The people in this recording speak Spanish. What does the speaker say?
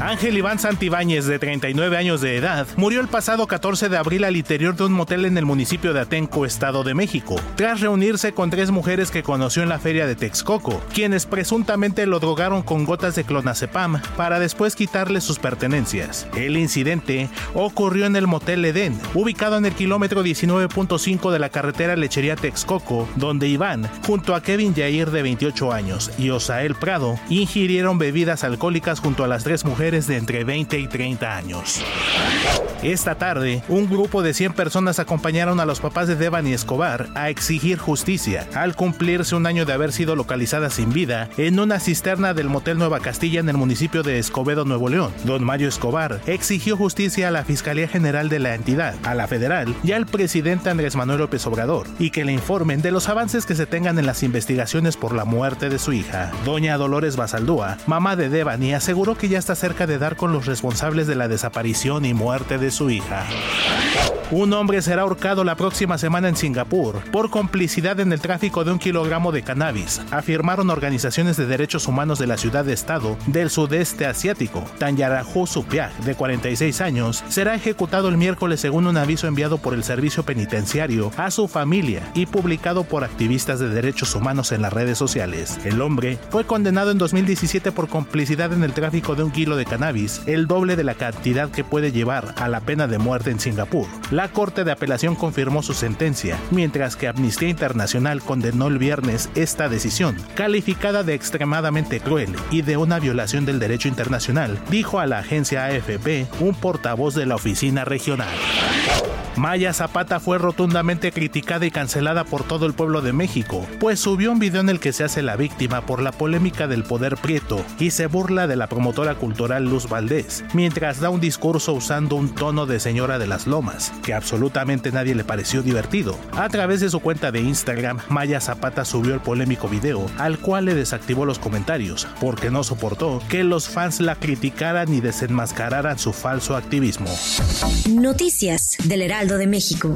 Ángel Iván Santibáñez, de 39 años de edad, murió el pasado 14 de abril al interior de un motel en el municipio de Atenco, Estado de México, tras reunirse con tres mujeres que conoció en la feria de Texcoco, quienes presuntamente lo drogaron con gotas de clonazepam para después quitarle sus pertenencias. El incidente ocurrió en el motel Edén, ubicado en el kilómetro 19.5 de la carretera Lechería Texcoco, donde Iván, junto a Kevin Yair de 28 años y Osael Prado, ingirieron bebidas alcohólicas junto a las tres mujeres de entre 20 y 30 años. Esta tarde, un grupo de 100 personas acompañaron a los papás de Devani Escobar a exigir justicia al cumplirse un año de haber sido localizada sin vida en una cisterna del Motel Nueva Castilla en el municipio de Escobedo, Nuevo León. Don Mario Escobar exigió justicia a la Fiscalía General de la entidad, a la federal y al presidente Andrés Manuel López Obrador y que le informen de los avances que se tengan en las investigaciones por la muerte de su hija. Doña Dolores Basaldúa, mamá de Devani, aseguró que ya está cerca de dar con los responsables de la desaparición y muerte de su hija. Un hombre será ahorcado la próxima semana en Singapur por complicidad en el tráfico de un kilogramo de cannabis, afirmaron organizaciones de derechos humanos de la ciudad-estado del sudeste asiático. Tanyarahu Supiak, de 46 años, será ejecutado el miércoles según un aviso enviado por el servicio penitenciario a su familia y publicado por activistas de derechos humanos en las redes sociales. El hombre fue condenado en 2017 por complicidad en el tráfico de un kilo de cannabis, el doble de la cantidad que puede llevar a la pena de muerte en Singapur. La Corte de Apelación confirmó su sentencia, mientras que Amnistía Internacional condenó el viernes esta decisión, calificada de extremadamente cruel y de una violación del derecho internacional, dijo a la agencia AFP un portavoz de la oficina regional. Maya Zapata fue rotundamente criticada y cancelada por todo el pueblo de México, pues subió un video en el que se hace la víctima por la polémica del poder prieto y se burla de la promotora cultural Luz Valdés, mientras da un discurso usando un tono de señora de las lomas, que absolutamente nadie le pareció divertido. A través de su cuenta de Instagram, Maya Zapata subió el polémico video, al cual le desactivó los comentarios, porque no soportó que los fans la criticaran y desenmascararan su falso activismo. Noticias del De México.